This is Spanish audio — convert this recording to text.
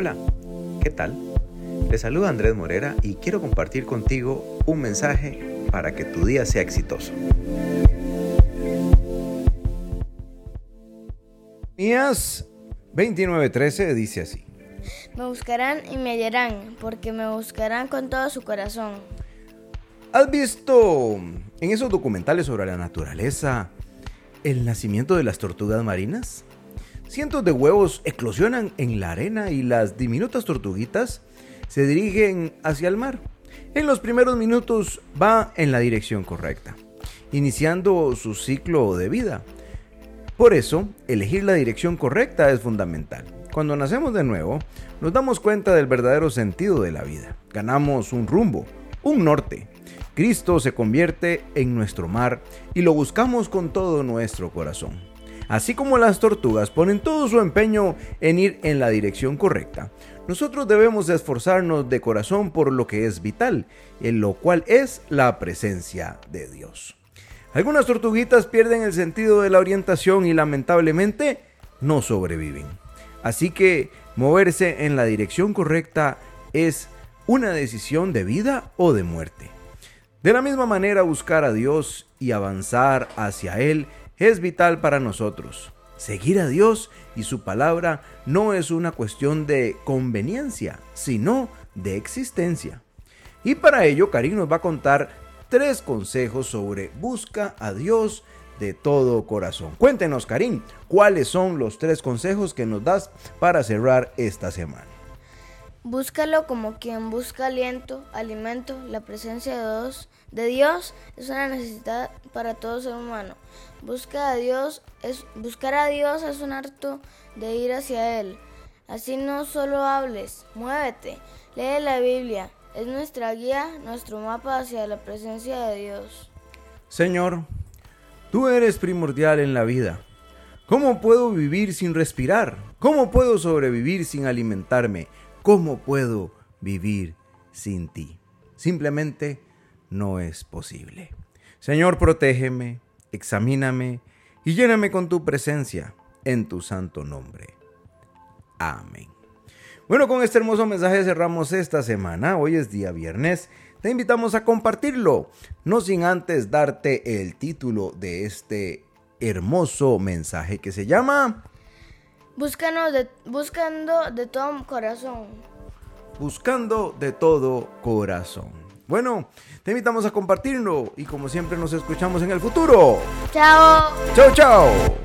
Hola, ¿qué tal? Te saluda Andrés Morera y quiero compartir contigo un mensaje para que tu día sea exitoso. Mías 29:13 dice así. Me buscarán y me hallarán, porque me buscarán con todo su corazón. ¿Has visto en esos documentales sobre la naturaleza el nacimiento de las tortugas marinas? Cientos de huevos eclosionan en la arena y las diminutas tortuguitas se dirigen hacia el mar. En los primeros minutos va en la dirección correcta, iniciando su ciclo de vida. Por eso, elegir la dirección correcta es fundamental. Cuando nacemos de nuevo, nos damos cuenta del verdadero sentido de la vida. Ganamos un rumbo, un norte. Cristo se convierte en nuestro mar y lo buscamos con todo nuestro corazón. Así como las tortugas ponen todo su empeño en ir en la dirección correcta, nosotros debemos esforzarnos de corazón por lo que es vital, en lo cual es la presencia de Dios. Algunas tortuguitas pierden el sentido de la orientación y lamentablemente no sobreviven. Así que moverse en la dirección correcta es una decisión de vida o de muerte. De la misma manera, buscar a Dios y avanzar hacia Él es vital para nosotros. Seguir a Dios y su palabra no es una cuestión de conveniencia, sino de existencia. Y para ello, Karim nos va a contar tres consejos sobre busca a Dios de todo corazón. Cuéntenos, Karim, cuáles son los tres consejos que nos das para cerrar esta semana. Búscalo como quien busca aliento, alimento, la presencia de Dios, de Dios es una necesidad para todo ser humano. Busca a Dios es, buscar a Dios es un acto de ir hacia Él. Así no solo hables, muévete, lee la Biblia. Es nuestra guía, nuestro mapa hacia la presencia de Dios. Señor, tú eres primordial en la vida. ¿Cómo puedo vivir sin respirar? ¿Cómo puedo sobrevivir sin alimentarme? ¿Cómo puedo vivir sin ti? Simplemente no es posible. Señor, protégeme, examíname y lléname con tu presencia en tu santo nombre. Amén. Bueno, con este hermoso mensaje cerramos esta semana. Hoy es día viernes. Te invitamos a compartirlo, no sin antes darte el título de este hermoso mensaje que se llama Búscanos de, buscando de todo corazón. Buscando de todo corazón. Bueno, te invitamos a compartirlo y como siempre nos escuchamos en el futuro. Chao. Chao, chao.